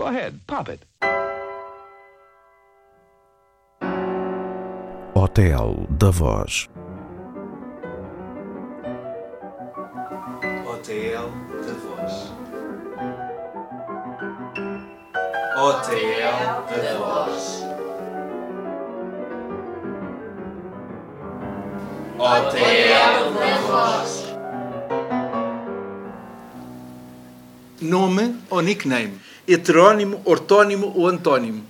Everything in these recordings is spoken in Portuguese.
Go ahead, pop it. Hotel da Voz. Hotel da Voz. Hotel da Voz. Hotel da Voz. Nome ou nickname? Heterónimo, ortónimo ou antónimo?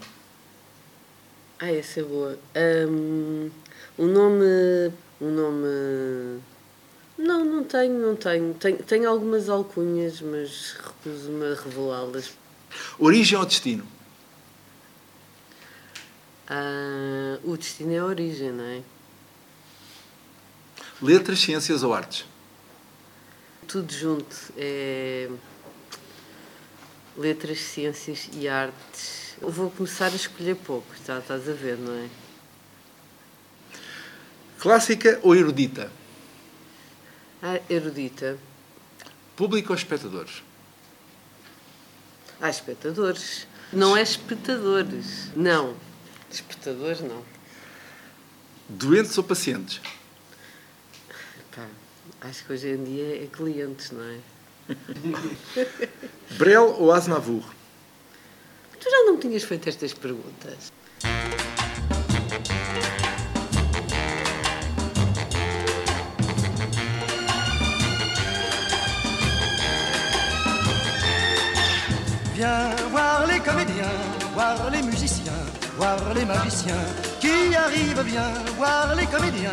Ah, essa é boa. Um, o nome. O nome. Não, não tenho, não tenho. Tenho, tenho algumas alcunhas, mas recuso-me a revelá-las. Origem ou destino? Ah, o destino é a origem, não é? Letras, ciências ou artes? Tudo junto. É... Letras, ciências e artes. Eu vou começar a escolher pouco, já estás a ver, não é? Clássica ou erudita? Ah, erudita. Público ou espectadores? Ah, espectadores. Não é espectadores. Não. Espectadores, não. Doentes ou pacientes? Pá, acho que hoje em dia é clientes, não é? Brel ou Aznavour? Tu já não me tinhas feito estas perguntas? Viens voir les comédiens, voir les musiciens, voir les magiciens qui arrivent bien, voir les comédiens,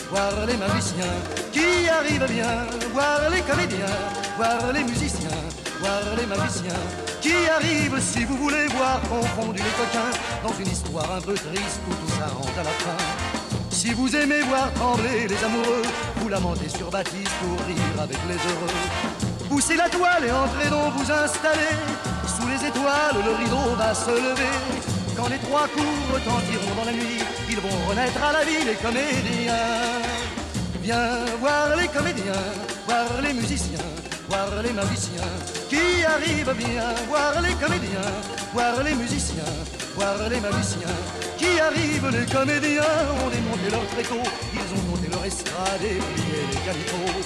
voir les magiciens qui arrivent bien, voir les comédiens, voir les musiciens, voir les magiciens qui arrivent si vous voulez voir confondu les coquins dans une histoire un peu triste où tout s'arrange à la fin. Si vous aimez voir trembler les amoureux, vous lamentez sur Baptiste pour rire avec les heureux. Poussez la toile et entrez donc vous installer. Sous les étoiles, le rideau va se lever. Quand les trois coups retentiront dans la nuit, ils vont renaître à la vie les comédiens. Viens voir les comédiens, voir les musiciens, voir les magiciens qui arrivent bien. Voir les comédiens, voir les musiciens, voir les magiciens qui arrivent. Les comédiens ont démonté leur tréteau, ils ont monté leur estrade et plié les calicots.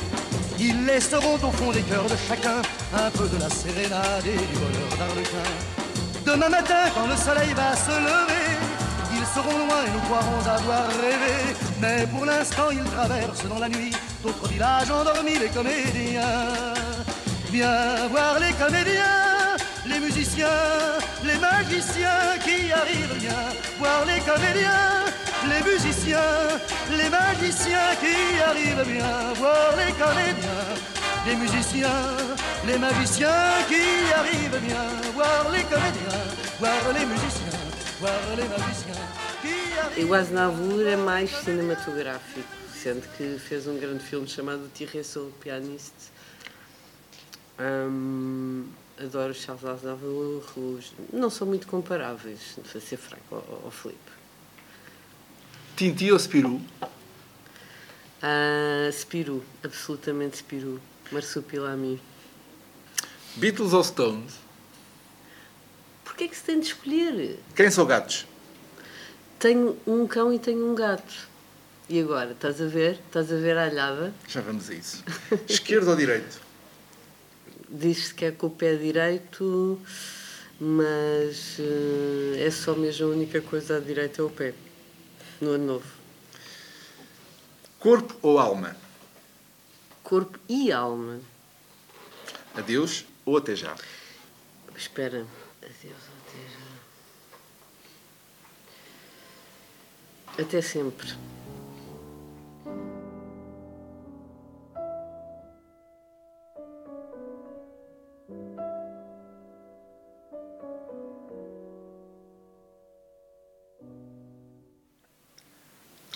Ils laisseront au fond des cœurs de chacun un peu de la sérénade et du bonheur d'Arlequin. Demain matin, quand le soleil va se lever, ils seront loin et nous croirons avoir rêvé. Mais pour l'instant, ils traversent dans la nuit d'autres villages endormis, les comédiens. Viens voir les comédiens, les musiciens, les magiciens qui arrivent bien. Voir les comédiens, les musiciens, les magiciens qui arrivent bien. Voir les comédiens, les musiciens, les magiciens qui arrivent bien. Voir les comédiens, voir les musiciens, E o Aznavour é mais cinematográfico, sendo que fez um grande filme chamado Thierry o Pianiste. Hum, adoro os Charles Aznavour, os... não são muito comparáveis, para ser franco, ao, ao Filipe. Tinti ou Spirou? Ah, Spirou, absolutamente Spirou. Marsupilami. Beatles ou Stones? Porquê é que se tem de escolher? Quem são gatos? Tenho um cão e tenho um gato. E agora, estás a ver? Estás a ver a alhada? Já vamos a isso. Esquerdo ou direito? Diz-se que é com o pé direito, mas eh, é só mesmo a única coisa à direita é o pé. No ano novo. Corpo ou alma? Corpo e alma. Adeus ou até já? Espera. Até sempre.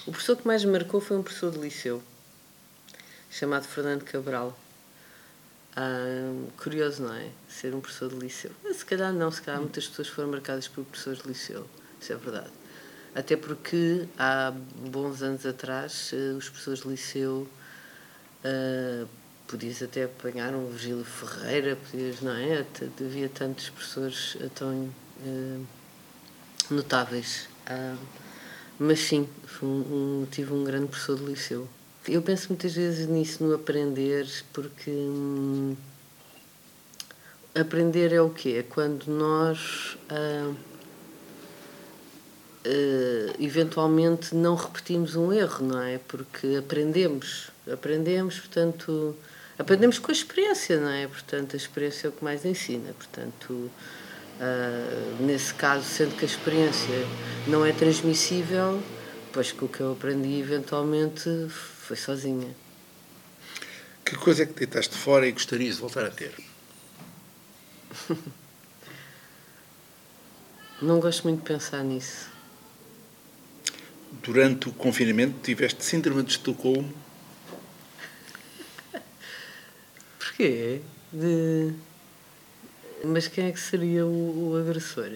O professor que mais me marcou foi um professor de liceu, chamado Fernando Cabral. Ah, curioso, não é? Ser um professor de liceu. Se calhar não, se calhar muitas pessoas foram marcadas por professores de liceu. Isso é verdade. Até porque há bons anos atrás, eh, os professores de liceu ah, podias até apanhar um Virgílio Ferreira, podias, não é? Havia tantos professores eh, tão eh, notáveis. Ah, mas sim, um- um- tive um grande professor de liceu. Eu penso muitas vezes nisso, no aprender, porque hum, aprender é o quê? É quando nós ah, ah, eventualmente não repetimos um erro, não é? Porque aprendemos, aprendemos, portanto, aprendemos com a experiência, não é? Portanto, a experiência é o que mais ensina, portanto, ah, nesse caso, sendo que a experiência não é transmissível, pois que o que eu aprendi eventualmente foi sozinha. Que coisa é que deitaste fora e gostarias de voltar a ter? Não gosto muito de pensar nisso. Durante o confinamento tiveste síndrome de Estocolmo. Porquê? De... Mas quem é que seria o, o agressor?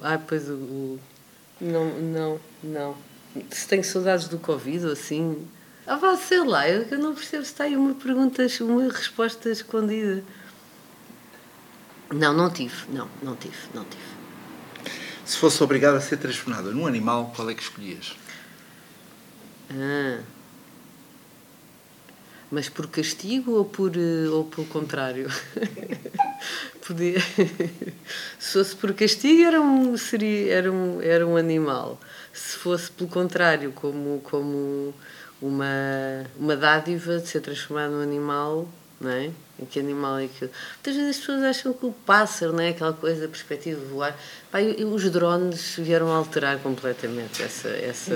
Ah, pois o, o- Não, não, não. Se tenho saudades do Covid ou assim. Ah, vá, sei lá, eu, não percebo se está aí uma pergunta, uma resposta escondida. Não, não tive, não, não tive, não tive. Se fosse obrigado a ser transformada num animal, qual é que escolhias? Ah. Mas por castigo ou por eh, ou pelo contrário? Podia. Se fosse por castigo era um seria era um, era um animal. Se fosse pelo contrário, como como uma uma dádiva de ser transformado num animal, não é? Em que animal é aquilo? Muitas vezes as pessoas acham que o pássaro, não é? Aquela coisa, a perspectiva de voar. Pá, e- e os drones vieram alterar completamente essa. essa...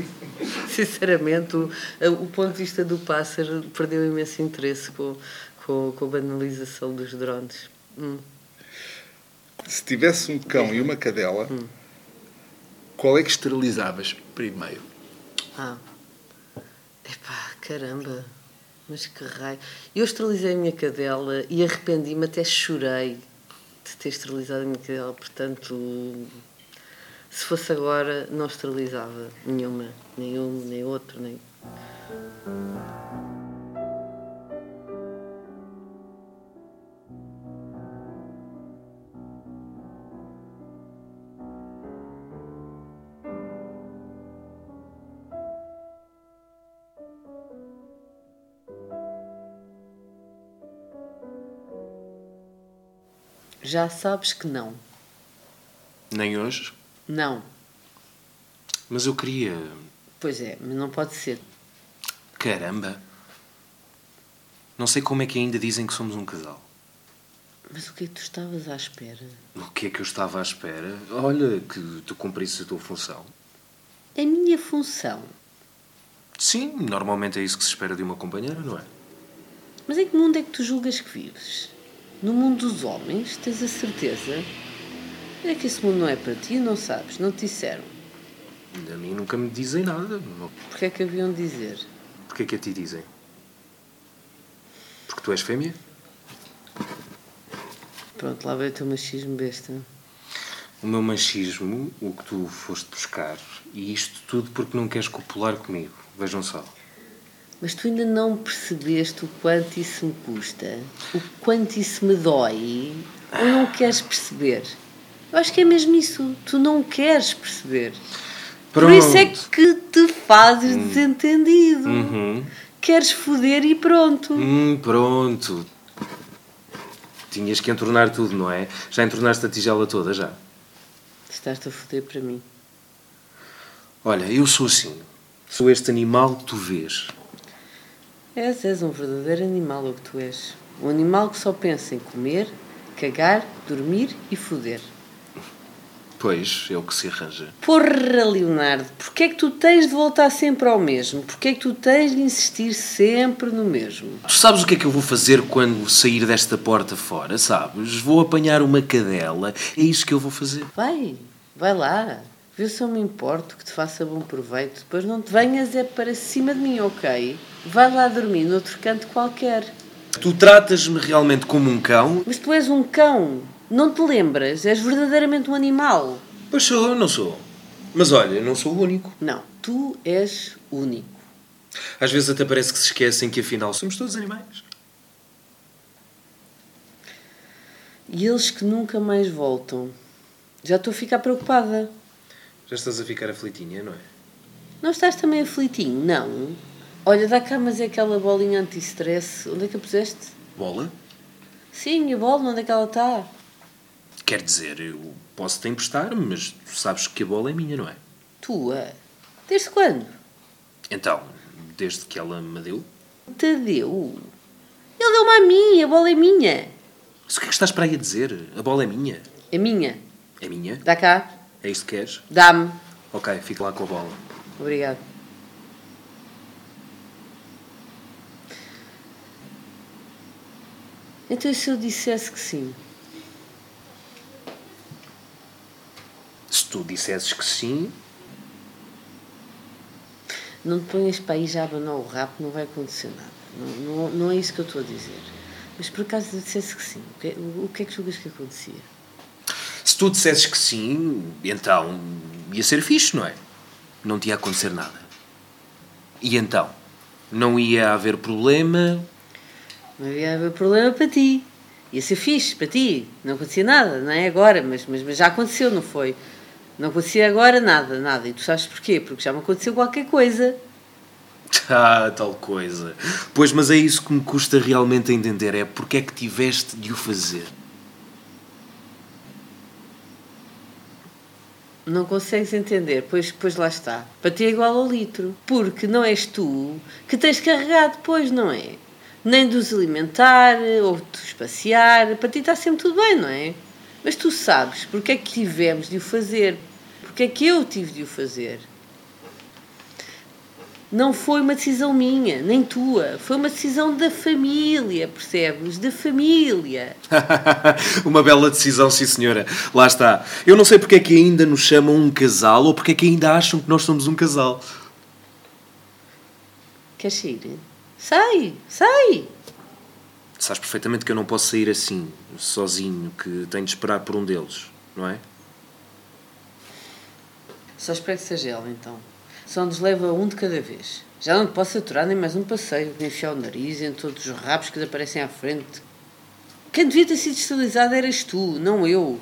Sinceramente, o, o ponto de vista do pássaro perdeu imenso interesse com, com, com a banalização dos drones. Hum. Se tivesse um cão e uma cadela, qual é que esterilizavas primeiro? Ah. Epá, caramba. Mas que raio. Eu esterilizei a minha cadela e arrependi-me, até chorei de ter esterilizado a minha cadela. Portanto, se fosse agora, não esterilizava nenhuma. Nem um, nem outro, nem. Já sabes que não. Nem hoje. Não. Mas eu queria. Pois é, mas não pode ser. Caramba! Não sei como é que ainda dizem que somos um casal. Mas o que é que tu estavas à espera? O que é que eu estava à espera? Olha, que tu cumprisses a tua função. A minha função. Sim, normalmente é isso que se espera de uma companheira, não é? Mas em que mundo é que tu julgas que vives? No mundo dos homens, tens a certeza? É que esse mundo não é para ti, não sabes, não te disseram. A mim nunca me dizem nada. Porquê é que haviam de dizer? Porquê é que a ti dizem? Porque tu és fêmea? Pronto, lá veio o teu machismo besta. O meu machismo, o que tu foste buscar, e isto tudo porque não queres copular comigo. Vejam só. Mas tu ainda não percebeste o quanto isso me custa, o quanto isso me dói, ou não queres perceber? Eu acho que é mesmo isso. Tu não queres perceber. Por isso é Pronto. que te fazes desentendido. Uhum. Queres foder e pronto. Hum, pronto. Tinhas que entornar tudo, não é? Já entornaste a tigela toda, já? Estás-te a foder para mim. Olha, eu sou assim. Sou este animal que tu vês. És, és um verdadeiro animal, o que tu és. Um animal que só pensa em comer, cagar, dormir e foder. Pois, é o que se arranja. Porra, Leonardo, porquê é que tu tens de voltar sempre ao mesmo? Porquê é que tu tens de insistir sempre no mesmo? Tu sabes o que é que eu vou fazer quando sair desta porta fora, sabes? Vou apanhar uma cadela. É isso que eu vou fazer. Vai, vai lá. Vê se eu me importo que te faça bom proveito. Depois não te venhas é para cima de mim, ok? Vai lá dormir noutro canto qualquer. Tu tratas-me realmente como um cão? Mas tu és um cão. Não te lembras? És verdadeiramente um animal. Pois sou, não sou. Mas olha, não sou o único. Não, tu és único. Às vezes até parece que se esquecem que afinal somos todos animais. E eles que nunca mais voltam. Já estou a ficar preocupada. Já estás a ficar aflitinha, não é? Não estás também aflitinho? Não. Olha, dá cá, mas é aquela bolinha anti-stress. Onde é que a puseste? Bola? Sim, a bola, onde é que ela está? Quer dizer, eu posso te emprestar, mas tu sabes que a bola é minha, não é? Tua? Desde quando? Então, desde que ela me deu. Te deu? Ele deu-me a mim, a bola é minha. Mas o que é que estás para aí a dizer? A bola é minha. É minha. É minha? Dá cá. É isto que queres? Dá-me. Ok, fica lá com a bola. Obrigado. Então e se eu dissesse que sim? Se tu dissesses que sim, Não te ponhas para aí já abanar o rabo, não vai acontecer nada. Não, não, não é isso que eu estou a dizer. Mas por acaso eu dissesse que sim, o que, é- o que é que julgas que acontecia? Se tu dissesses que sim, então ia ser fixe, não é? Não te ia acontecer nada. E então? Não ia haver problema. Não havia haver problema para ti. Ia ser fixe para ti. Não acontecia nada, não é agora, mas, mas, mas já aconteceu, não foi? Não acontecia agora nada, nada. E tu sabes porquê? Porque já me aconteceu qualquer coisa. Ah, tal coisa. Pois, mas é isso que me custa realmente a entender: é porque é que tiveste de o fazer. Não consegues entender, pois, pois lá está. Para ti é igual ao litro. Porque não és tu que tens carregado depois, não é? Nem de os alimentar, ou de os passear. Para ti está sempre tudo bem, não é? Mas tu sabes porque é que tivemos de o fazer. Porque é que eu tive de o fazer. Não foi uma decisão minha, nem tua. Foi uma decisão da família, percebes? Da família. Uma bela decisão, sim senhora. Lá está. Eu não sei porque é que ainda nos chamam um casal ou porque é que ainda acham que nós somos um casal. Queres sair? Sai, sai! Sabes perfeitamente que eu não posso sair assim, sozinho, que tenho de esperar por um deles, não é? Só espero que seja ela, então. Só nos leva um de cada vez. Já não te posso aturar nem mais um passeio, nem enfiar o nariz em todos os rabos que lhe aparecem à frente. Quem devia ter sido estilizado eras tu, não eu.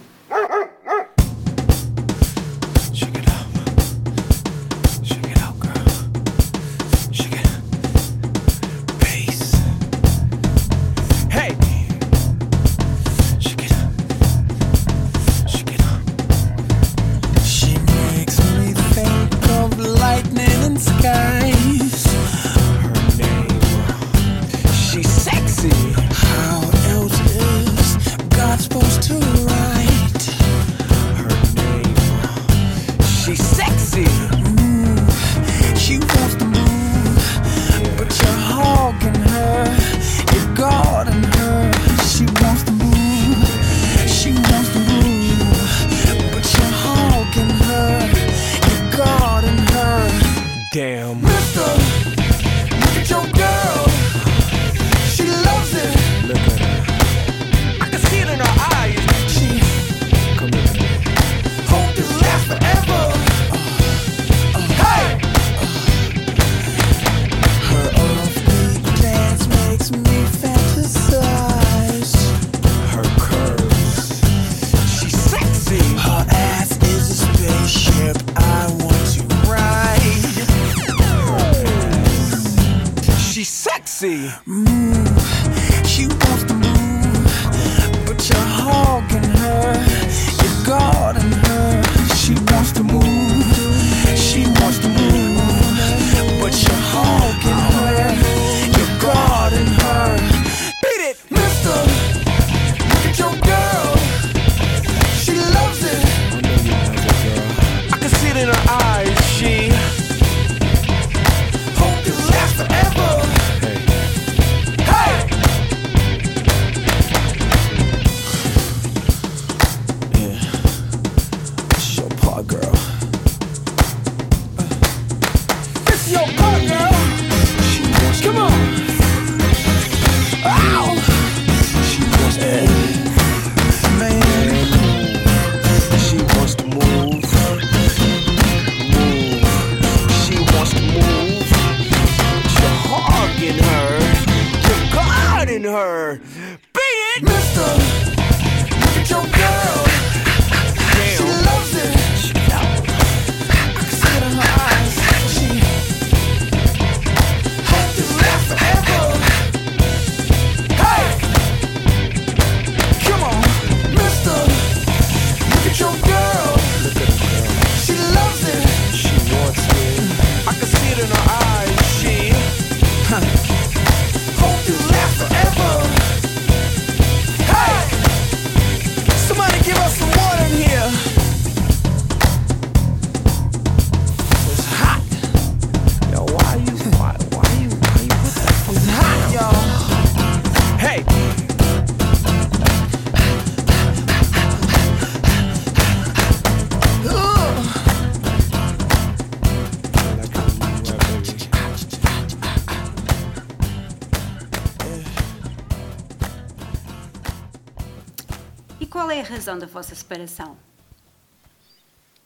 Razão da vossa separação?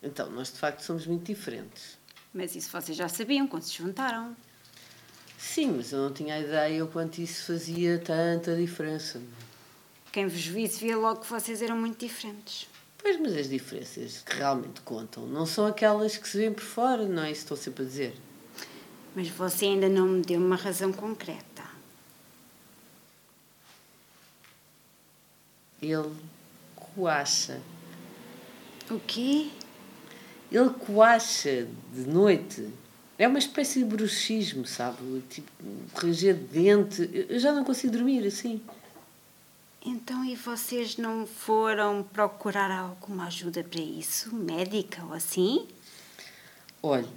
Então, nós de facto somos muito diferentes. Mas isso vocês já sabiam quando se juntaram. Sim, mas eu não tinha a ideia o quanto isso fazia tanta diferença. Quem vos visse via logo que vocês eram muito diferentes. Pois, mas as diferenças que realmente contam não são aquelas que se vêem por fora, não é isso que estou sempre a dizer. Mas você ainda não me deu uma razão concreta. Ele coacha. O quê? Ele coacha de noite. É uma espécie de bruxismo, sabe? Tipo, ranger de dente. Eu já não consigo dormir assim. Então, e vocês não foram procurar alguma ajuda para isso? Médica ou assim? Olha,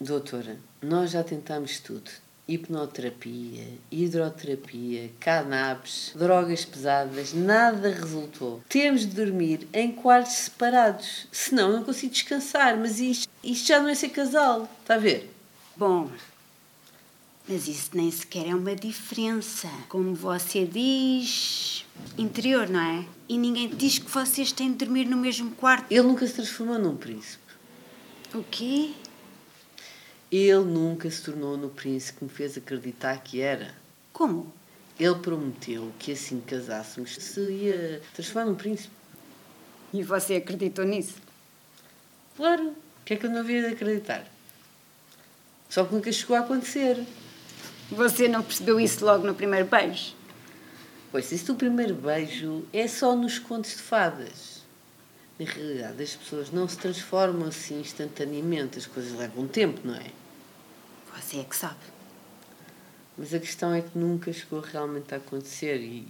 doutora, nós já tentámos tudo. Hipnoterapia, hidroterapia, cannabis, drogas pesadas, nada resultou. Temos de dormir em quartos separados, senão não consigo descansar. Mas isto, isto já não é ser casal, está a ver? Bom, mas isso nem sequer é uma diferença. Como você diz, interior, não é? E ninguém diz que vocês têm de dormir no mesmo quarto. Ele nunca se transformou num príncipe. O quê? Ele nunca se tornou no príncipe que me fez acreditar que era. Como? Ele prometeu que assim que casássemos se ia transformar num príncipe. E você acreditou nisso? Claro, o que é que eu não havia de acreditar? Só que nunca chegou a acontecer. Você não percebeu isso logo no primeiro beijo? Pois, isso do primeiro beijo é só nos contos de fadas. Na realidade, as pessoas não se transformam assim instantaneamente, as coisas levam tempo, não é? Você é que sabe. Mas a questão é que nunca chegou realmente a acontecer e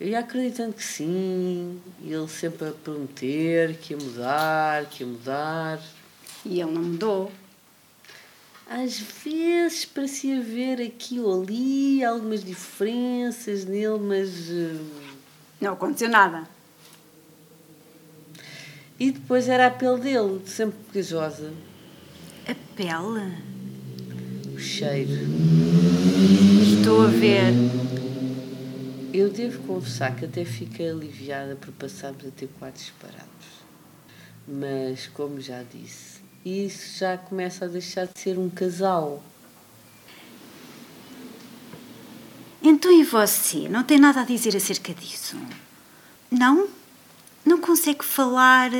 eu ia acreditando que sim, e ele sempre a prometer que ia mudar, que ia mudar. E ele não mudou. Às vezes parecia ver aqui ou ali algumas diferenças nele, mas. eh, Não aconteceu nada. E depois era a pele dele, sempre pegajosa. A pele? Cheiro. Estou a ver. Eu devo confessar que até fiquei aliviada por passarmos a ter quartos separados. Mas, como já disse, isso já começa a deixar de ser um casal. Então e você? Não tem nada a dizer acerca disso? Não? Não consegue falar?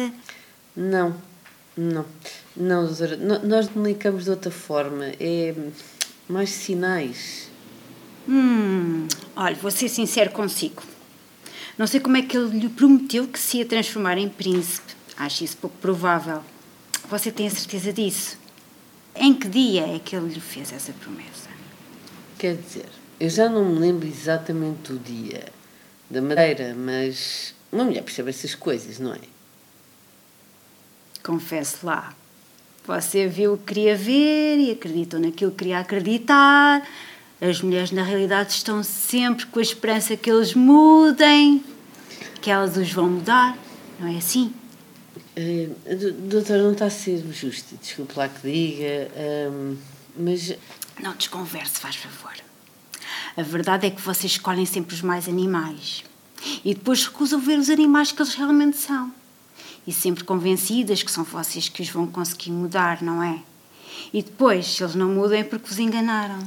Não, não, não, doutora. no- Nós comunicamos de outra forma. É mais sinais. Hum, olha, vou ser sincero consigo. Não sei como é que ele lhe prometeu que se ia transformar em príncipe. Acho isso pouco provável. Você tem a certeza disso? Em que dia é que ele lhe fez essa promessa? Quer dizer, eu já não me lembro exatamente do dia, da madeira, mas uma mulher percebe essas coisas, não é? Confesse lá. Você viu o que queria ver e acreditou naquilo que queria acreditar. As mulheres, na realidade, estão sempre com a esperança que eles mudem, que elas os vão mudar. Não é assim? Eh, do- doutora, não está a ser justo, desculpe lá que diga, ahm, mas Não desconverse, faz favor. A verdade é que vocês escolhem sempre os mais animais. E depois recusam ver os animais que eles realmente são. E sempre convencidas que são vocês que os vão conseguir mudar, não é? E depois, se eles não mudam, é porque vos enganaram.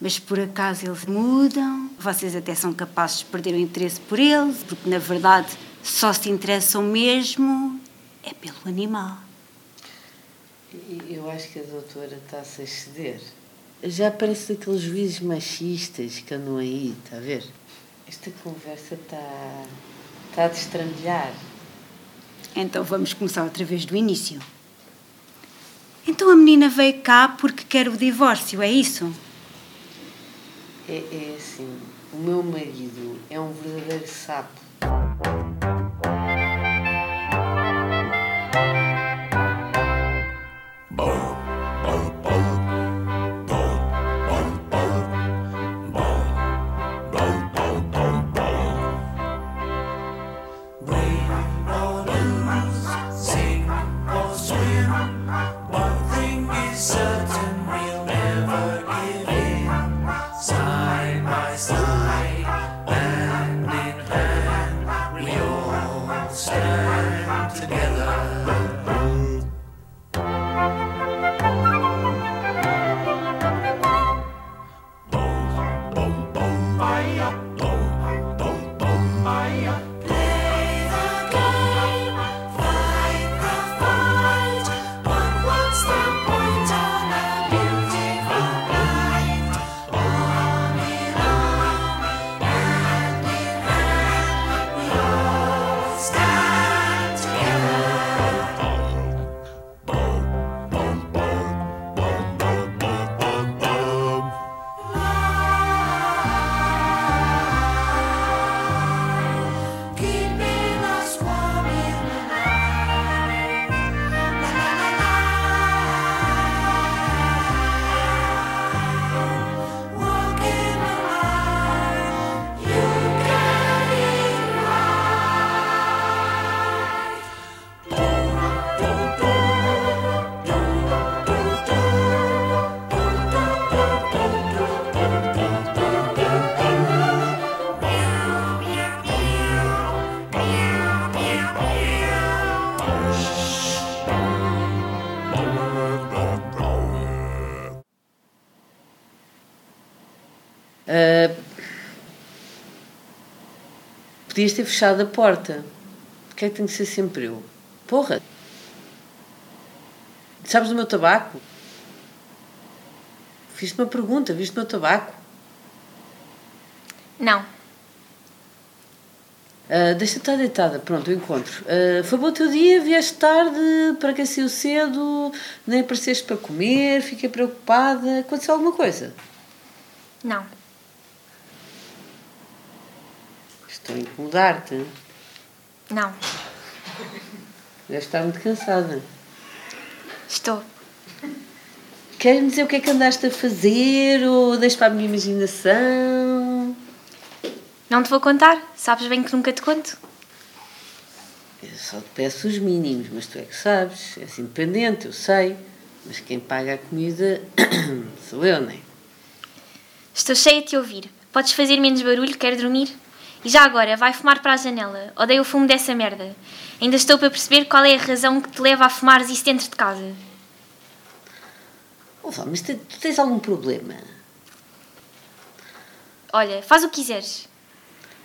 Mas por acaso eles mudam, vocês até são capazes de perder o interesse por eles, porque na verdade só se interessam mesmo é pelo animal. eu acho que a doutora está-se a exceder. Já parece daqueles juízes machistas que andam aí, está a ver? Esta conversa está, está a destrambelhar. Então vamos começar outra vez do início. Então a menina veio cá porque quer o divórcio, é isso? É, é assim, o meu marido é um verdadeiro sapo. Podias ter fechado a porta. Porquê é que tem que ser sempre eu? Porra! Sabes do meu tabaco? Fiz-te uma pergunta, viste o meu tabaco? Não. Ah, Deixa-te estar deitada, pronto, eu encontro. Ah, foi bom o teu dia, vieste tarde, para saiu cedo, nem apareceste para comer, fiquei preocupada. Aconteceu alguma coisa? Não. Estou a incomodar-te. Não. Deves estar muito cansada. Estou. Queres-me dizer o que é que andaste a fazer ou deixo para a minha imaginação? Não te vou contar. Sabes bem que nunca te conto. Eu só te peço os mínimos, mas tu é que sabes. És independente, eu sei. Mas quem paga a comida sou eu, não é? Estou cheia de te ouvir. Podes fazer menos barulho, quero dormir? E já agora, vai fumar para a janela. Odeio o fumo dessa merda. Ainda estou para perceber qual é a razão que te leva a fumares isso dentro de casa. Oh, Vá, mas te- tu tens algum problema? Olha, faz o que quiseres.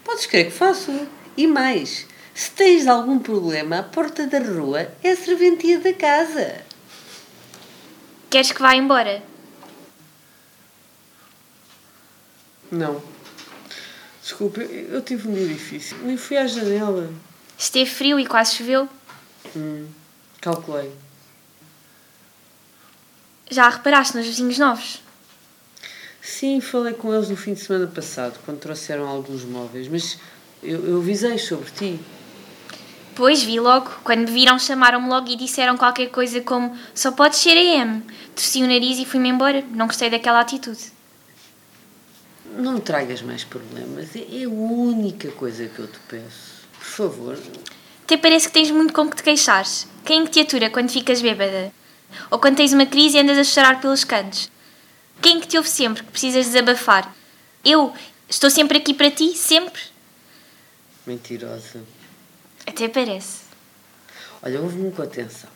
Podes crer que faço. E mais, se tens algum problema, a porta da rua é a serventia da casa. Queres que vá embora? Não. Desculpa, eu, eu tive um dia difícil. Nem fui à janela. Esteve frio e quase choveu. Hum, calculei. Já reparaste nos vizinhos novos? Sim, falei com eles no fim de semana passado, quando trouxeram alguns móveis, mas eu, eu avisei sobre ti. Pois, vi logo. Quando me viram, chamaram-me logo e disseram qualquer coisa como só podes ser AM. Torci o nariz e fui-me embora. Não gostei daquela atitude. Não me tragas mais problemas, é é a única coisa que eu te peço. Por favor. Até parece que tens muito com que te queixares. Quem que te atura quando ficas bêbada? Ou quando tens uma crise e andas a chorar pelos cantos? Quem é que te ouve sempre que precisas desabafar? Eu estou sempre aqui para ti, sempre. Mentirosa. Até parece. Olha, ouve-me com atenção.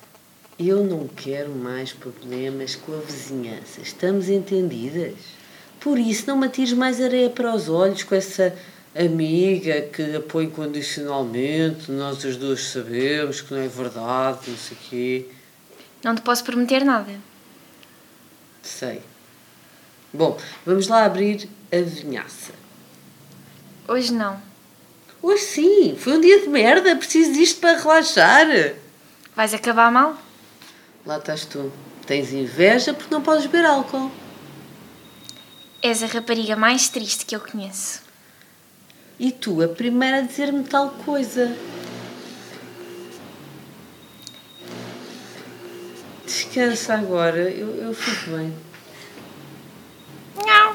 Eu não quero mais problemas com a vizinhança. Estamos entendidas? Por isso, não me atires mais areia para os olhos com essa amiga que apoia incondicionalmente. Nós as duas sabemos que não é verdade, não sei o quê. Não te posso prometer nada. Sei. Bom, vamos lá abrir a vinhaça. Hoje não. Hoje sim, foi um dia de merda. Preciso disto para relaxar. Vais acabar mal? Lá estás tu. Tens inveja porque não podes beber álcool. És a rapariga mais triste que eu conheço. E tu, a primeira a dizer-me tal coisa. Descansa agora, eu, eu fico bem. Não.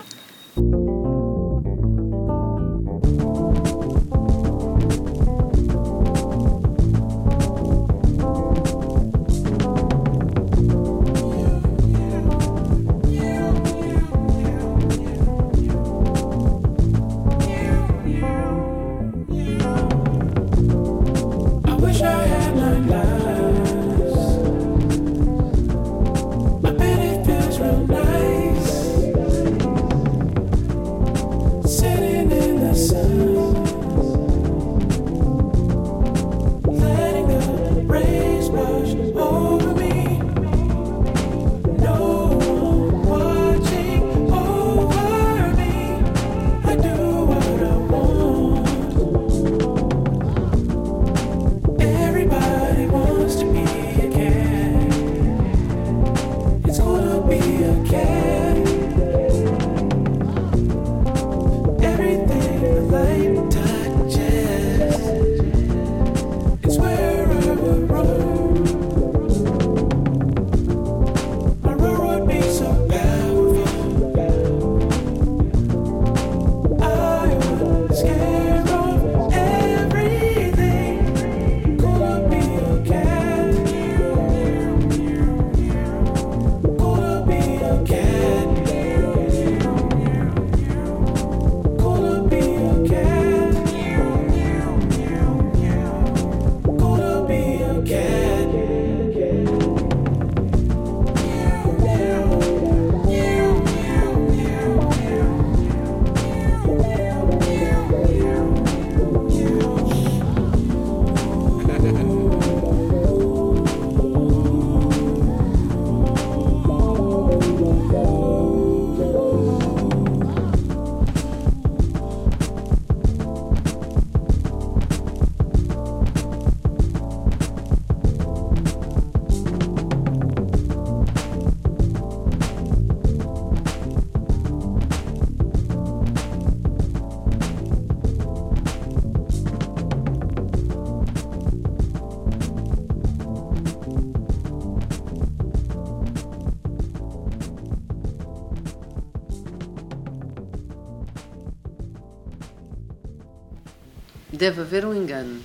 Deve haver um engano.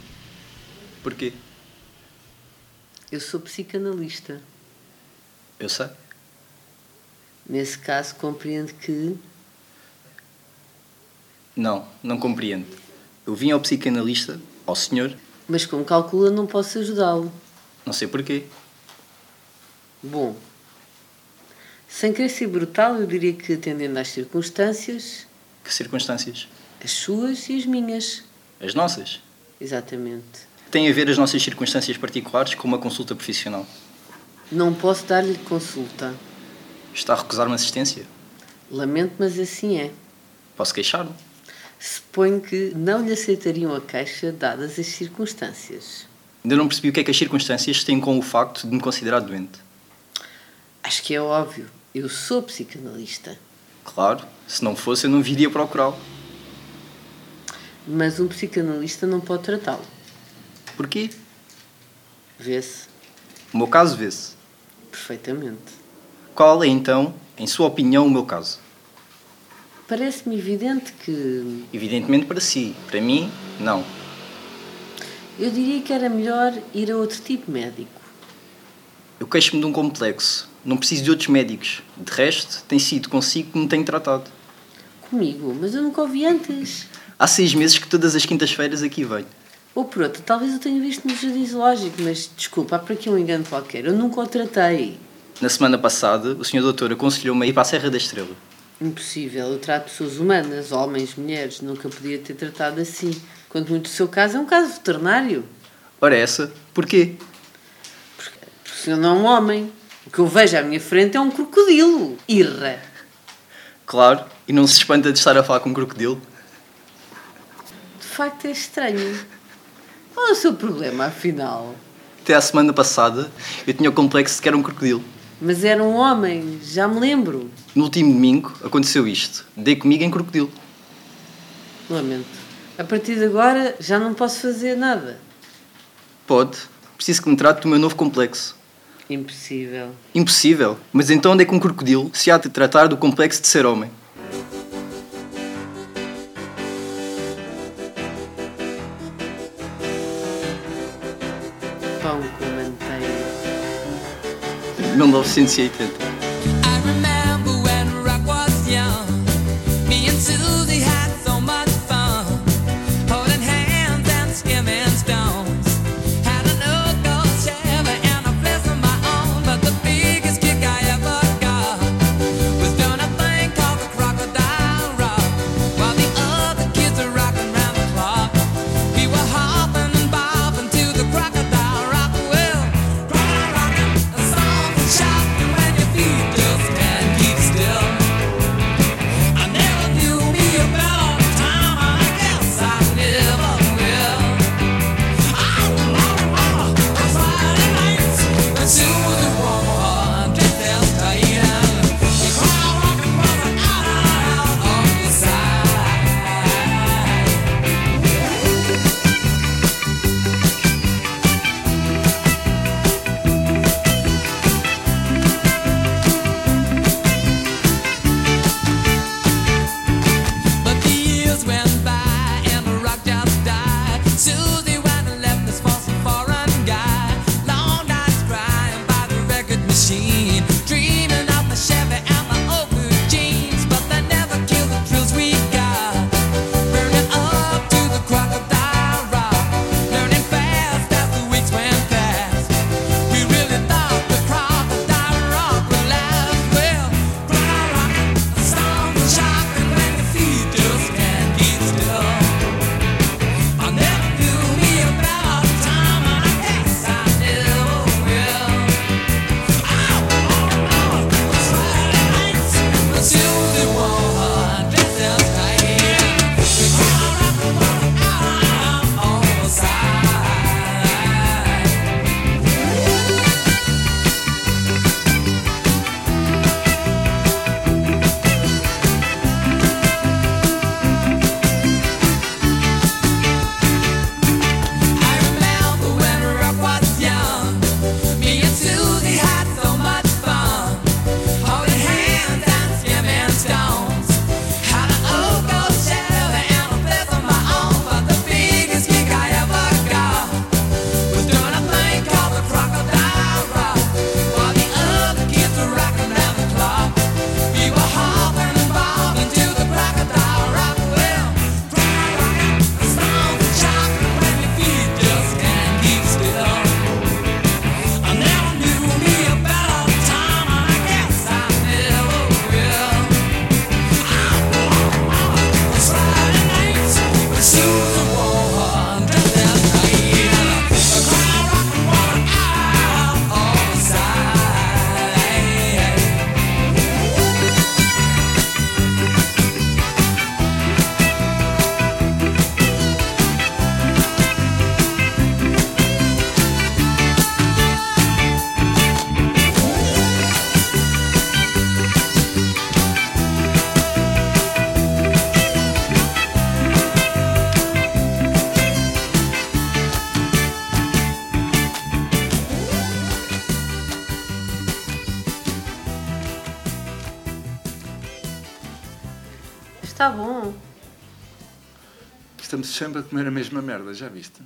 Porquê? Eu sou psicanalista. Eu sei. Nesse caso, compreendo que. Não, não compreendo. Eu vim ao psicanalista, ao senhor, Mas como calcula, não posso ajudá-lo. não sei porquê. Bom, sem querer ser brutal, eu diria que, atendendo às circunstâncias, Que circunstâncias? as suas e as minhas. As nossas. Exatamente. Tem a ver as nossas circunstâncias particulares com uma consulta profissional. Não posso dar-lhe consulta. Está a recusar-me assistência? Lamento, mas assim é. Posso queixar-me? Suponho que não lhe aceitariam a queixa, dadas as circunstâncias. Ainda não percebi o que é que as circunstâncias têm com o facto de me considerar doente. Acho que é óbvio. Eu sou psicanalista. Claro, se não fosse eu não viria procurá-lo. Mas um psicanalista não pode tratá-lo. Porquê? Vê-se O meu caso vê-se. perfeitamente. Qual é então, em sua opinião, o meu caso? Parece-me evidente que. Evidentemente para si, para mim, não. Eu diria que era melhor ir a outro tipo médico. Eu queixo-me de um complexo. Não preciso de outros médicos. De resto, tem sido consigo que me tenho tratado. Comigo, mas eu nunca ouvi antes. Há seis meses que todas as quintas-feiras aqui venho. Ou por talvez eu tenha visto no jardim zoológico, mas desculpa, há por aqui um engano qualquer. Eu nunca o tratei. Na semana passada, o Sr. Doutor aconselhou-me a ir para a Serra da Estrela. Impossível. Eu trato pessoas humanas, homens, mulheres. Nunca podia ter tratado assim. Quanto muito o seu caso é um caso veterinário. Ora essa, porquê? Porque o senhor não é um homem. O que eu vejo à minha frente é um crocodilo. Irra. Claro, e não se espanta de estar a falar com um crocodilo. Facto é estranho. Qual é o seu problema, afinal? Até à semana passada, eu tinha o complexo de que era um crocodilo. Mas era um homem, já me lembro. No último domingo, aconteceu isto. Dei comigo em crocodilo. Lamento. A partir de agora já não posso fazer nada. Pode. Preciso que me trate do meu novo complexo. Impossível. Impossível. Mas então onde é que um crocodilo se há de tratar do complexo de ser homem? 1980. I remember when rock was young. Me and Susie had so much sempre a comer a mesma merda, já viste?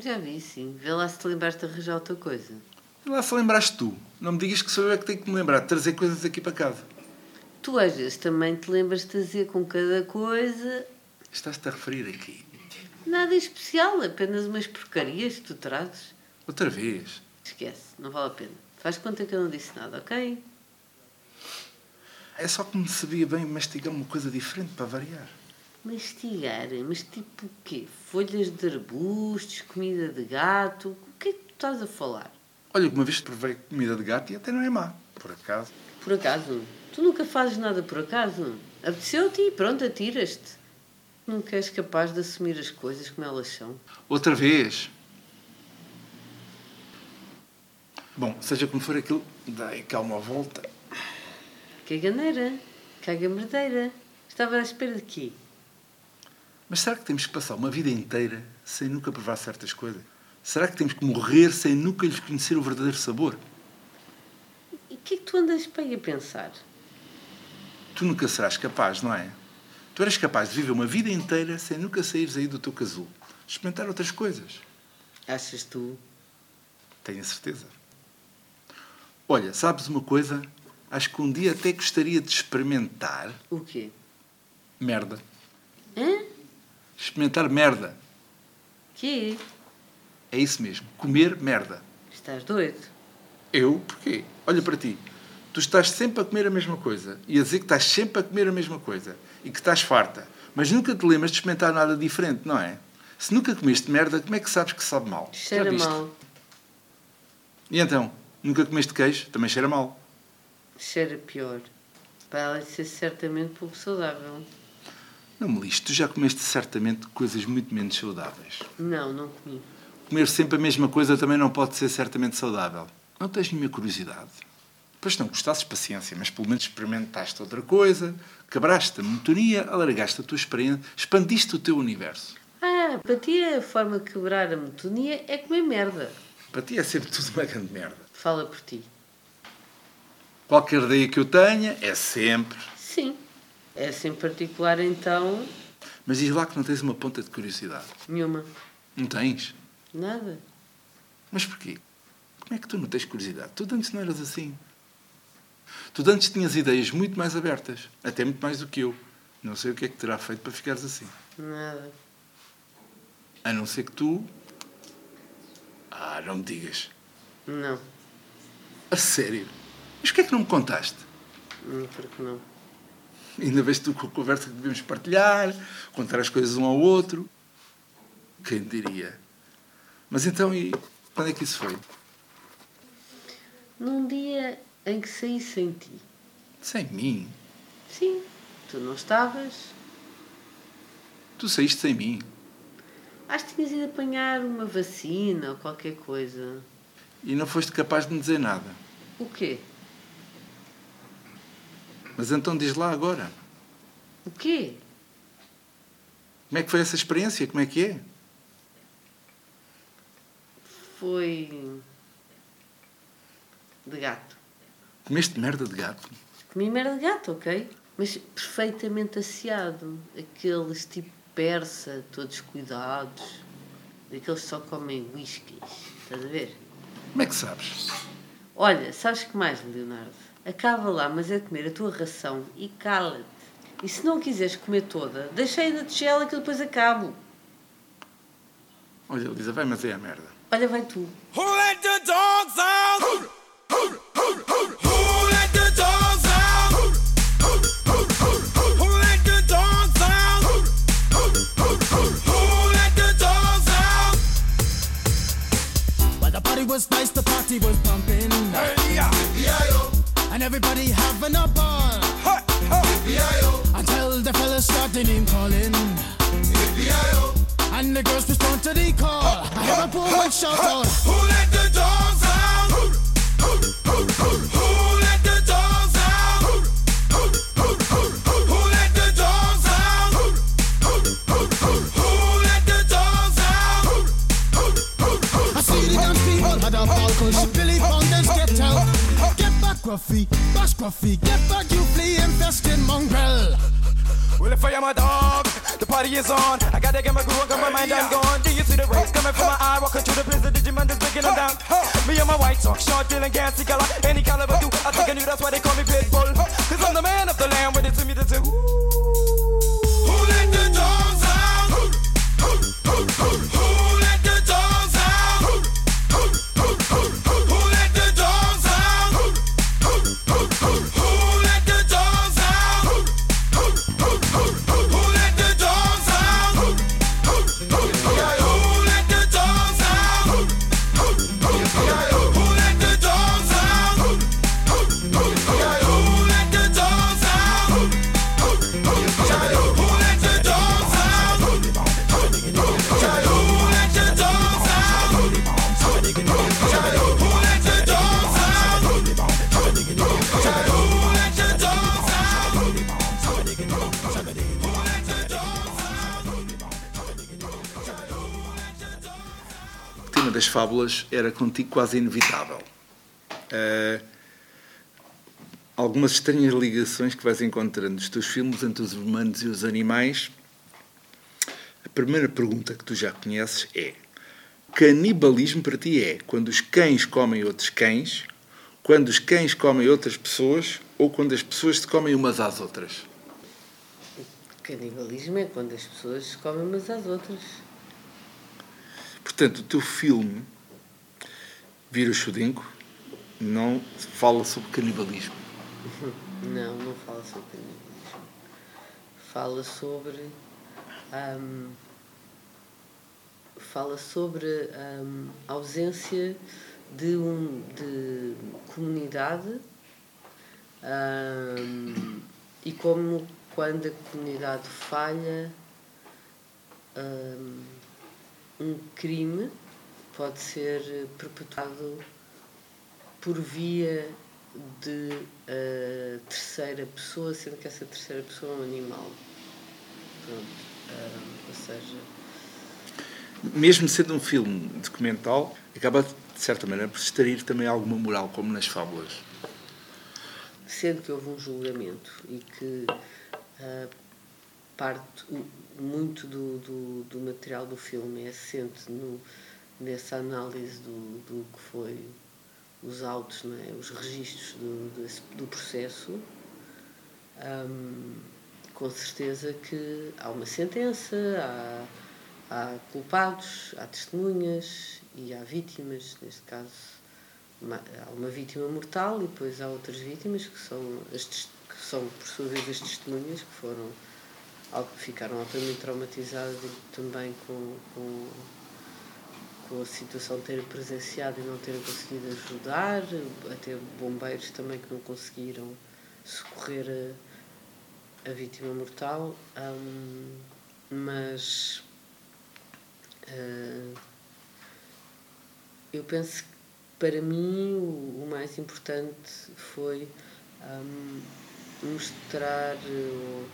Já vi, sim. Vê lá se te lembraste de arranjar outra coisa. E lá se lembraste tu. Não me digas que sou eu é que tenho que me lembrar de trazer coisas aqui para casa. Tu às vezes também te lembras de trazer com cada coisa Estás-te a referir aqui. nada especial, apenas umas porcarias que tu trazes. Outra vez. Esquece, não vale a pena. Faz conta que eu não disse nada, ok? É só que me sabia bem mastigar uma coisa diferente para variar. Mastigar, mas tipo o quê? Folhas de arbustos, comida de gato? O que é que tu estás a falar? Olha, uma vez provei comida de gato e até não é má, por acaso. Por acaso? Tu nunca fazes nada por acaso? Apeteceu-te e pronto, atiras-te. Nunca és capaz de assumir as coisas como elas são. Outra vez. Bom, seja como for aquilo, dai cá uma volta. Caganeira, caga merdeira. Estava à espera de quê? Mas será que temos que passar uma vida inteira sem nunca provar certas coisas? Será que temos que morrer sem nunca lhes conhecer o verdadeiro sabor? E o que é que tu andas para aí a pensar? Tu nunca serás capaz, não é? Tu eras capaz de viver uma vida inteira sem nunca saíres aí do teu casulo. Experimentar outras coisas. Achas tu? Tenho a certeza. Olha, sabes uma coisa? Acho que um dia até gostaria de experimentar O quê? merda. Hã? Experimentar merda. Quê? É isso mesmo. Comer merda. Estás doido? Eu? Porquê? Olha para ti. Tu estás sempre a comer a mesma coisa e a dizer que estás sempre a comer a mesma coisa e que estás farta, mas nunca te lembras de experimentar nada diferente, não é? Se nunca comeste merda, como é que sabes que sabe mal? Cheira mal. E então? Nunca comeste queijo? Também cheira mal. Cheira pior. Para de ser certamente pouco saudável. Não me lixes, tu já comeste certamente coisas muito menos saudáveis. Não, não comi. Comer sempre a mesma coisa também não pode ser certamente saudável. Não tens nenhuma curiosidade. Pois não gostasses, paciência, mas pelo menos experimentaste outra coisa, quebraste a monotonia, alargaste a tua experiência, expandiste o teu universo. Ah, para ti a forma de quebrar a monotonia é comer merda. Para ti é sempre tudo uma grande merda. Fala por ti. Qualquer ideia que eu tenha é sempre. Sim. Essa em particular, então, Mas diz lá que não tens uma ponta de curiosidade. nenhuma. Não tens? Nada. Mas porquê? Como é que tu não tens curiosidade? Tu antes não eras assim. Tu antes tinhas ideias muito mais abertas. Até muito mais do que eu. Não sei o que é que terá feito para ficares assim. Nada. A não ser que tu. Ah, não me digas. Não. A sério? Mas o que é que não me contaste? Hum, porque não. Ainda vês tu com a conversa que devemos partilhar, contar as coisas um ao outro. Quem diria? Mas então, e quando é que isso foi? Num dia em que saí sem ti. Sem mim? Sim. Tu não estavas. Tu saíste sem mim. Acho que tinhas ido apanhar uma vacina ou qualquer coisa. E não foste capaz de me dizer nada. O quê? Mas então diz lá agora. O quê? Como é que foi essa experiência? Como é que é? Foi. de gato. Comeste merda de gato? Comi merda de gato, ok? Mas perfeitamente asseado. Aqueles tipo persa, todos cuidados. Daqueles que só comem whiskies. Estás a ver? Como é que sabes? Olha, sabes que mais, Leonardo? Acaba lá, mas é comer a tua ração e cala-te. E se não quiseres comer toda, deixa aí na tigela que eu depois acabo. Olha, Elisa, vai, mas é a merda. Olha, vai tu. Who let the dogs out? Who let the dogs out? Who let the dogs out? Who let the dogs out? Well, the party was nice, the party was pumping. And everybody having a ball. Until the fellas started name calling. And the girls respond to the call. I hear a woman shout out. Out. Get back, Gruffy, bash Gruffy, get back, you flea infested mongrel. Well, if I am a dog, the party is on. I gotta get my groove on, got my mind, I'm gone. Do you see the rays coming from my eye? Walking through the the Digimon is breaking them down. Me and my white talk, short, dealing, gassy color. Any caliber, do. I think I knew that's why they call me Pitbull. Fábulas era contigo quase inevitável. Eh, algumas estranhas ligações que vais encontrando nos teus filmes entre os humanos e os animais. A primeira pergunta que tu já conheces é: canibalismo para ti é quando os cães comem outros cães, quando os cães comem outras pessoas ou quando as pessoas se comem umas às outras? Canibalismo é quando as pessoas se comem umas às outras. Portanto, o teu filme, Vira o Chudinco, não fala sobre canibalismo. Não, não fala sobre canibalismo. Fala sobre. ahm, fala sobre a ausência de, um, de comunidade ahm, e como quando a comunidade falha ahm, um crime pode ser perpetuado por via de eh, terceira pessoa, sendo que essa terceira pessoa é um animal. Pronto. Ah, ou seja, Mesmo sendo um filme documental, acaba, de certa maneira, por extrair também alguma moral, como nas fábulas. sendo que houve um julgamento e que ah, parte muito do, do, do material do filme é assente no, nessa análise do, do que foi os autos, não é? os registros do, desse- do processo, Ahm, com certeza que há uma sentença, há, há culpados, há testemunhas e há vítimas, neste caso uma- há uma vítima mortal e depois há outras vítimas que são, as, que são por sua vez as testemunhas que foram ficaram altamente e também com, com, com a situação de terem presenciado e não terem conseguido ajudar, até bombeiros também que não conseguiram socorrer a, a vítima mortal, hum, mas ah, eu penso que para mim o, o mais importante foi hum, mostrar ou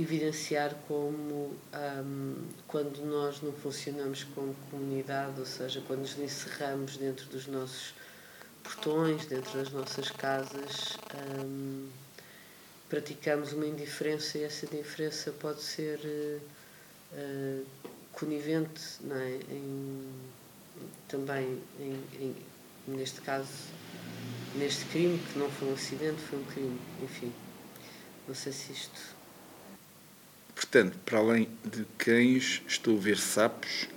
evidenciar como hum, quando nós não funcionamos como comunidade, ou seja, quando nos encerramos dentro dos nossos portões, dentro das nossas casas, hum, praticamos uma indiferença e essa indiferença pode ser eh, eh, conivente não é? em, também em, em- neste caso neste crime que não foi um acidente foi um crime enfim não sei se isto Portanto, para além de cães, estou a ver sapos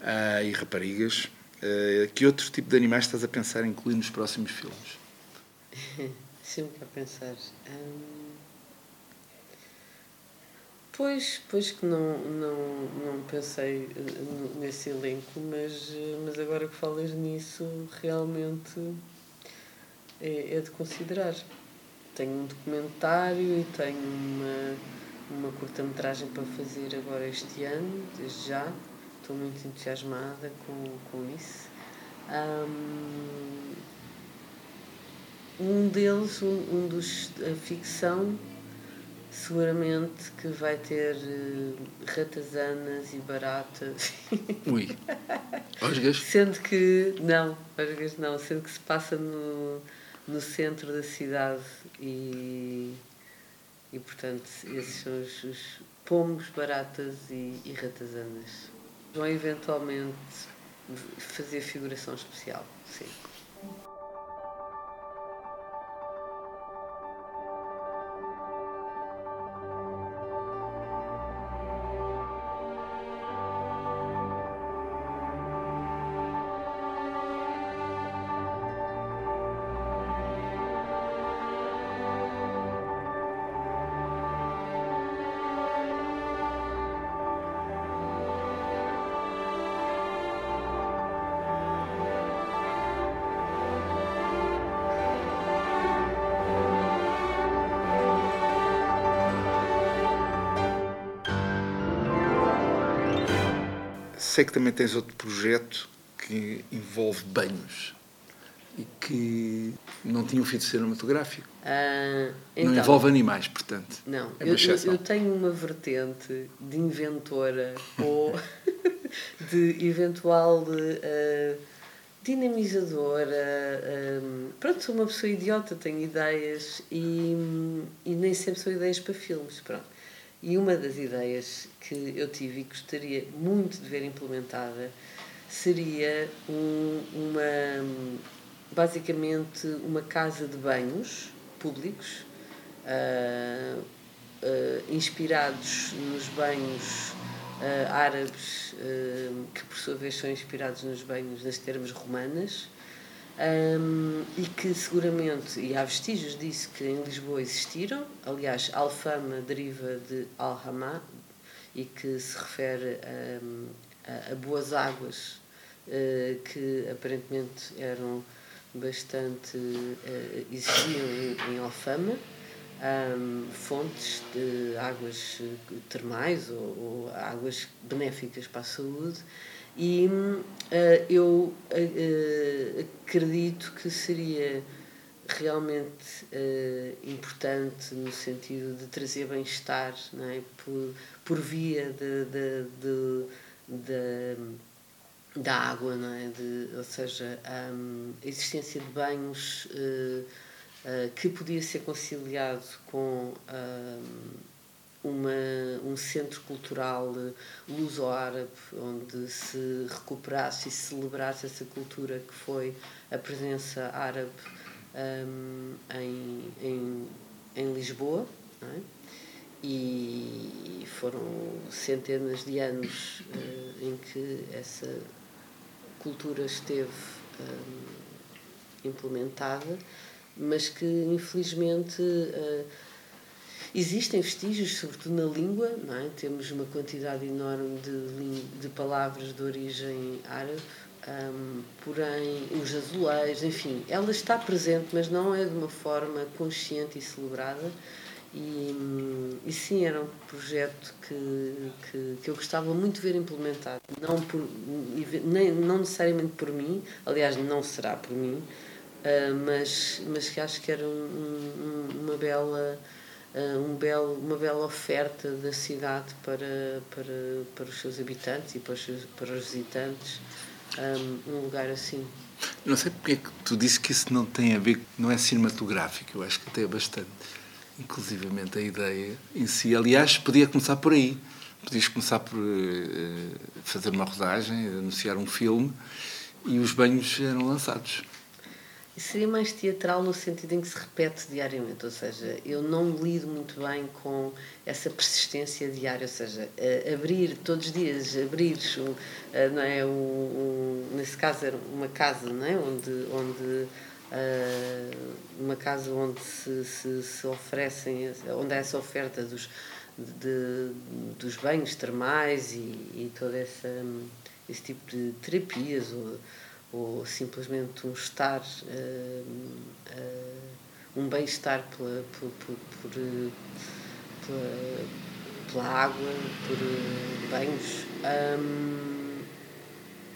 ah, e raparigas. Ah, que outro tipo de animais estás a pensar incluir nos próximos filmes? Deixa-me cá pensar. Hum, Pois, pois que não, não, não pensei eh, nesse elenco, mas, eh, mas agora que falas nisso, realmente é, é de considerar. Tenho um documentário e tenho uma, uma curta-metragem para fazer agora este ano, desde já. Estou muito entusiasmada com, com isso. Um deles, um, um dos a ficção, seguramente que vai ter eh, ratazanas e baratas. Ui. Osgas? Sendo que, não, Osgas não, sendo que se passa no, no centro da cidade e, E portanto, esses são os, os pomos, baratas e, e ratazanas. Vão eventualmente fazer figuração especial, sim. Sei que também tens outro projeto que envolve banhos e que não tinha um fito cinematográfico. Ah, não então, envolve animais, portanto. Não, É eu, eu- tenho uma vertente de inventora ou de eventual eh, dinamizadora. eh, pronto, sou uma pessoa idiota, tenho ideias e, e nem sempre são ideias para filmes. Pronto. E uma das ideias que eu tive e gostaria muito de ver implementada seria um- uma basicamente uma casa de banhos públicos ah, ah, inspirados nos banhos ah, árabes que por sua vez são inspirados nos banhos nas termas romanas um, e que seguramente, e há vestígios disso que em Lisboa existiram, aliás, Alfama deriva de Alhamá e que se refere um, a, a boas águas uh, que aparentemente eram bastante. uh, existiam em, em Alfama. um, fontes de águas eh, termais ou, ou águas benéficas para a saúde e eh, eu eh, acredito que seria realmente eh, importante no sentido de trazer bem-estar é? por, por via de, de, de, de- da água, não é? De, ou seja, hum, a existência de banhos eh, eh, que podia ser conciliado com uma, um centro cultural luso-árabe onde se recuperasse e se celebrasse essa cultura que foi a presença árabe hum, em, em, em Lisboa. é? E foram centenas de anos eh, em que essa cultura esteve hum, implementada, mas que infelizmente eh, Existem vestígios, sobretudo na língua, não é? temos uma quantidade enorme de, de palavras de origem árabe, hum, porém, os azulejos, enfim, ela está presente, mas não é de uma forma consciente e celebrada. E, hum, e sim, era um projeto que, que, que eu gostava muito de ver implementado, não, por, nem, não necessariamente por mim, aliás, não será por mim, ah, mas, mas que acho que era um- um- uma bela uh, um belo, uma bela oferta da cidade para, para, para os seus habitantes e para os, seus, para os visitantes, um, um lugar assim. Não sei porque é que tu disse que isso não tem a ver, não é cinematográfico, eu acho que até é bastante. Inclusivamente a ideia em si. Aliás, podia começar por aí. Podias começar por eh, fazer uma rodagem, anunciar um filme e os banhos eram lançados. Seria mais teatral no sentido em que se repete diariamente, ou seja, eu não lido muito bem com essa persistência diária, ou seja, eh, abrir todos os dias, abrir eh, não é, um, um- nesse caso era uma casa, não é, onde, onde eh, uma casa onde se, se, se oferecem, onde há essa oferta dos, de, dos banhos termais e, e todo essa, esse tipo de terapias ou, ou simplesmente um estar, eh, eh, um bem-estar pela, por, por, por, eh, pela, pela água, por banhos. Hum,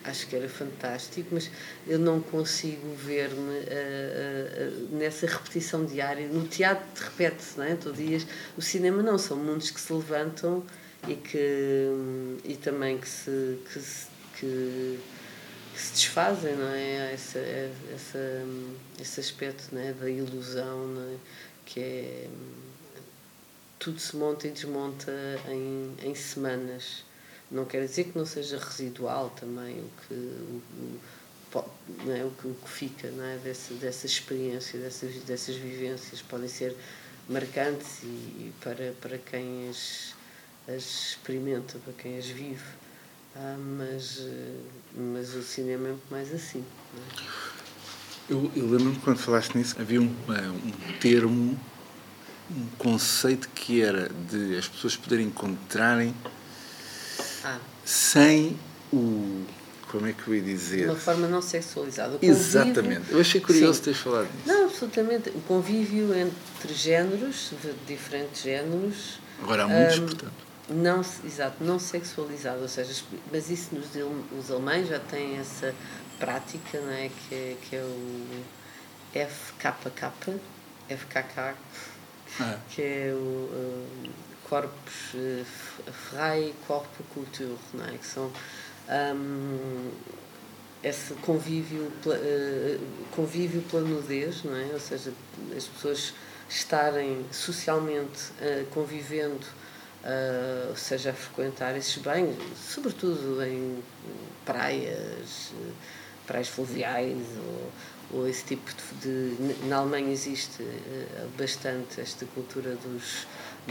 acho que era fantástico, mas eu não consigo ver-me eh, nessa repetição diária. No teatro repete-se, não é? Todos os dias. O cinema não, são mundos que se levantam e que hum, e também que se, que se, que, que se desfazem, não é? Essa, essa, hum, esse aspecto não é? da ilusão, não é? que é tudo se monta e desmonta em, em semanas. Não quer dizer que não seja residual também o que, o, o, é? o que, o que fica não é? dessa, dessa experiência, dessas, dessas vivências. Podem ser marcantes e, e para, para quem as, as experimenta, para quem as vive. Ah, mas, eh, mas o cinema é muito mais assim. não é? Eu, eu lembro-me quando falaste nisso, havia um, um termo, um conceito que era de as pessoas poderem encontrarem Ah, sem o. Como é que eu ia de dizer? uma forma não sexualizada. Convívio- Exatamente. Eu achei curioso Sim. teres falado nisso. Não, absolutamente. O convívio entre géneros, de diferentes géneros. Agora há muitos, hum, portanto. Não, exato, não sexualizado, ou seja, mas isso nos os alemães já têm essa prática, não é? Que é, que é o FKK, FKK, Ah. que é o um, Corpus eh, F- Freie Corpo Culture, não é? Que são hum, esse convívio, pela- eh, convívio pela nudez, não é? Ou seja, as pessoas estarem socialmente eh, convivendo, ou seja, a frequentar esses banhos, sobretudo em praias, eh, praias fluviais ou, ou esse tipo de, de- Na Alemanha existe eh, bastante esta cultura dos,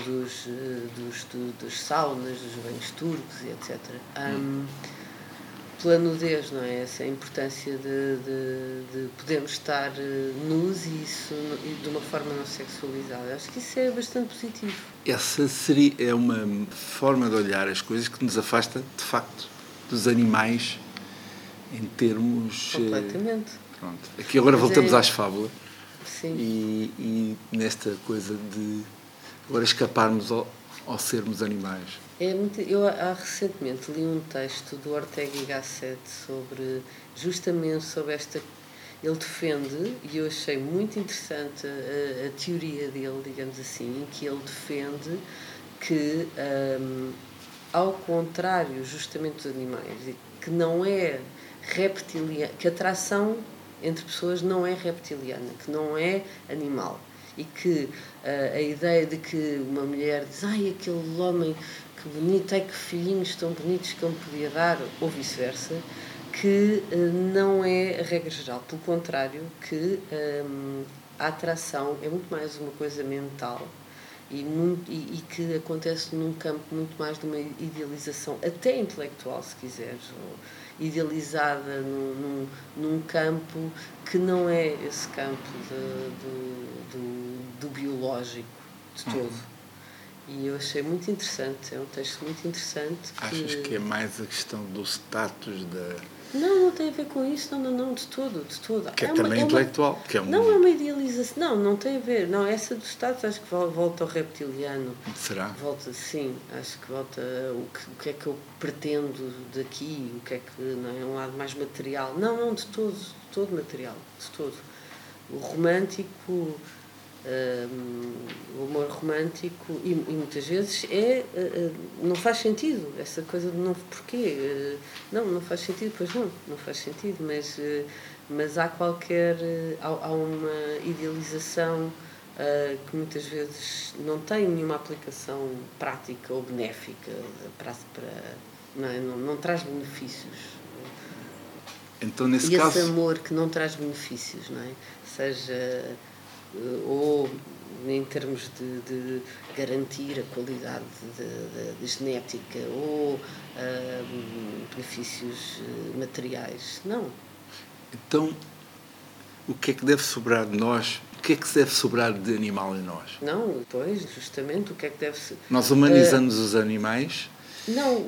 dos, eh, dos, do- dos saunas, dos banhos turcos e etc. Hum, pela nudez, não é? Essa é a importância de, de, de podermos estar nus e isso e de uma forma não sexualizada. Acho que isso é bastante positivo. Essa seria, é uma forma de olhar as coisas que nos afasta, de facto, dos animais em termos. eh, Completamente. Pronto. Aqui agora Mas voltamos é- às fábulas Sim. e, e nesta coisa de agora escaparmos ao, ao sermos animais. É muito, eu há, recentemente li um texto do Ortega y Gasset sobre justamente sobre esta ele defende e eu achei muito interessante a, a teoria dele digamos assim que ele defende que hum, ao contrário justamente dos animais que não é reptiliana que a atração entre pessoas não é reptiliana que não é animal. E que ah, a ideia de que uma mulher diz ai aquele homem que bonito, ai que filhinhos tão bonitos que ele podia dar, ou vice-versa, que eh, não é a regra geral. Pelo contrário, que hum, a atração é muito mais uma coisa mental e, muito, e, e que acontece num campo muito mais de uma idealização, até intelectual, se quiseres, idealizada num, num, num campo que não é esse campo de- do, do, do biológico de todo. E eu achei muito interessante, é um texto muito interessante. Achas que é mais a questão do status da. Não, não tem a ver com isso, não, não, não, de todo, de todo. que é, uma- também uma- intelectual? É um, Não, é uma idealização, não, não tem a ver. Não, essa do status acho que vol- volta ao reptiliano. Será? Volta, sim, acho que volta o que, o que é que eu pretendo daqui, o que é que não é um lado mais material. Não, não, de todo, de todo material, de todo. O romântico, o amor romântico, e, e muitas vezes é, eh, eh, não faz sentido, essa coisa de não, porquê? Eh, Não, não faz sentido, pois não, não faz sentido, mas, mas há qualquer, há, há uma idealização ah, que muitas vezes não tem nenhuma aplicação prática ou benéfica para, para não, é? não, não traz benefícios. Então, nesse e caso. esse amor que não traz benefícios, não é? Seja ou em termos de, de garantir a qualidade de, de- de genética ou ah, benefícios eh, materiais. Não. Então, o que é que deve sobrar de nós? O que é que deve sobrar de animal em nós? Não, pois, justamente, o que é que deve. Nós humanizamos os animais. Não, o,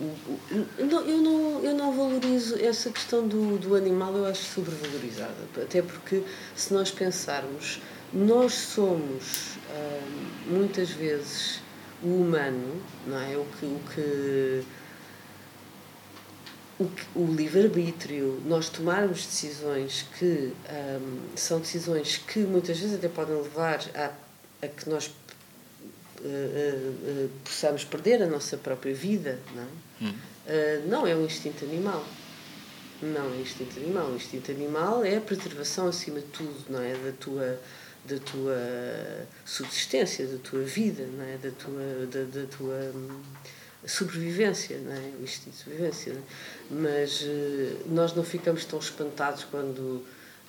o, o, não, eu, não, eu não valorizo essa questão do, do animal, eu acho sobrevalorizada. Até porque, se nós pensarmos, nós somos ah, muitas vezes o humano, não é? O que. O que o, o livre-arbítrio, nós tomarmos decisões que ahm, são decisões que muitas vezes até podem levar a, a que nós eh, possamos perder a nossa própria vida, não é? Eh, não é um instinto animal. Não é instinto animal. O instinto animal é a preservação acima de tudo, não é? Da tua, da tua subsistência, da tua vida, não é? da, tua, da, da tua hum, sobrevivência, não é? o instinto de sobrevivência. é? Mas nós não ficamos tão espantados quando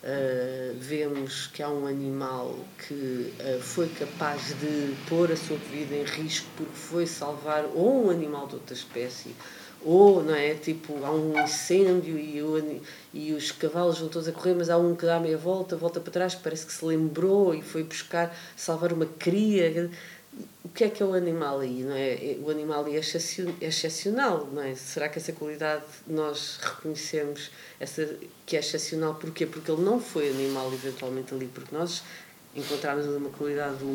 eh, vemos que há um animal que eh, foi capaz de pôr a sua vida em risco porque foi salvar ou um animal de outra espécie ou não é tipo há um incêndio e, o e os cavalos vão todos a correr mas há um que dá meia volta volta para trás parece que se lembrou e foi buscar salvar uma cria o que é que é o animal aí não é? O animal aí é é excepcional não é? Será que essa qualidade nós reconhecemos essa que é excepcional porquê? Porque ele não foi animal eventualmente ali porque nós encontramos uma qualidade do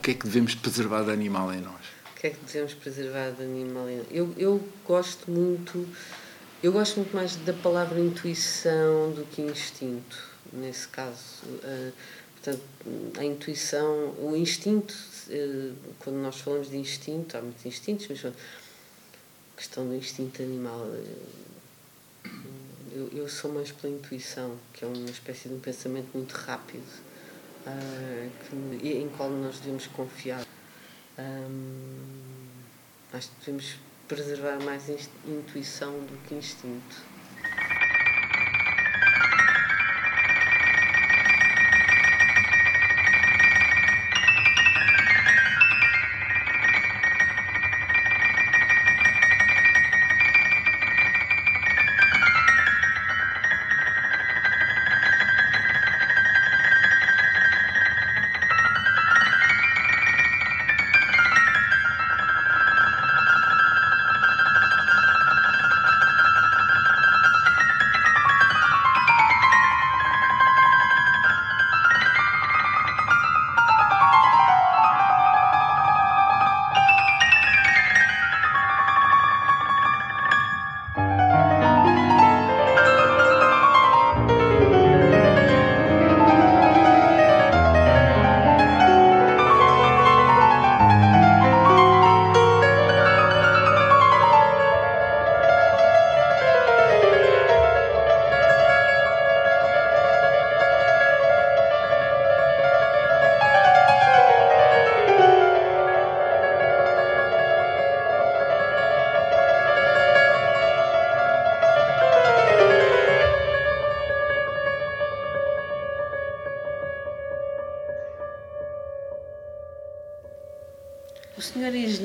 O que é que devemos preservar de animal em nós? O que é que devemos preservar de animal? Eu, eu gosto muito, eu gosto muito mais da palavra intuição do que instinto, nesse caso. Ah, portanto, a intuição, o instinto, eh, quando nós falamos de instinto, há muitos instintos, mas a questão do instinto animal, eh, eu, eu sou mais pela intuição, que é uma espécie de um pensamento muito rápido, ah, que, em qual nós devemos confiar. Hum, acho que devemos preservar mais intuição do que instinto.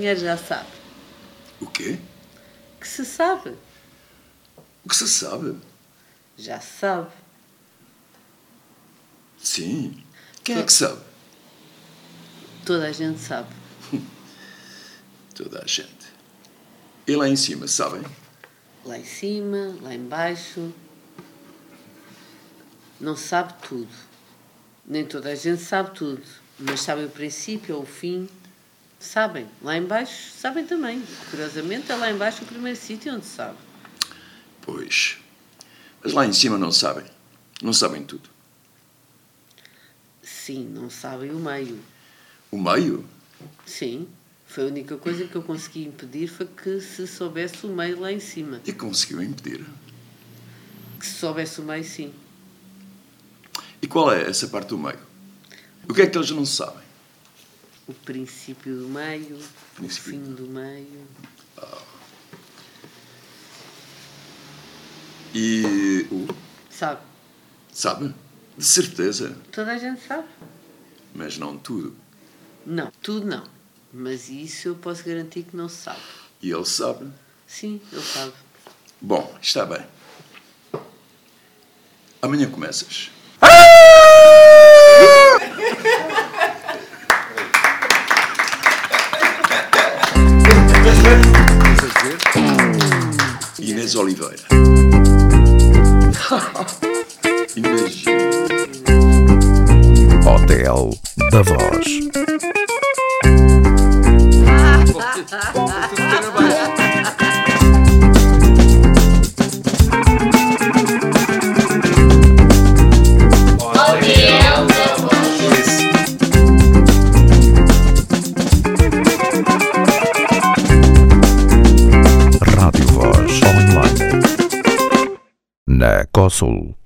Engenheiro já sabe. O quê? Que se sabe. O que se sabe? Já sabe. Sim. Quem é que sabe? Toda a gente sabe. Toda a gente. E lá em cima, sabem? Lá em cima, lá em baixo. Não sabe tudo. Nem toda a gente sabe tudo. Mas sabem o princípio ou o fim. Sabem. Lá em baixo sabem também. Curiosamente é lá em baixo o primeiro sítio onde sabe. Pois. Mas lá em cima não sabem. Não sabem tudo. Sim, não sabem o meio. O meio? Sim. Foi a única coisa que eu consegui impedir foi que se soubesse o meio lá em cima. E conseguiu impedir. Que se soubesse o meio, sim. E qual é essa parte do meio? O que é que eles não sabem? O princípio do meio, Princípio. o fim do meio. E o. Sabe? Sabe? De certeza. Toda a gente sabe. Mas não tudo. Não, tudo não. Mas isso eu posso garantir que não se sabe. E ele sabe. Sim, ele sabe. Bom, está bem. Amanhã começas. Inês Oliveira. Imagina. Hotel da Voz. Rasul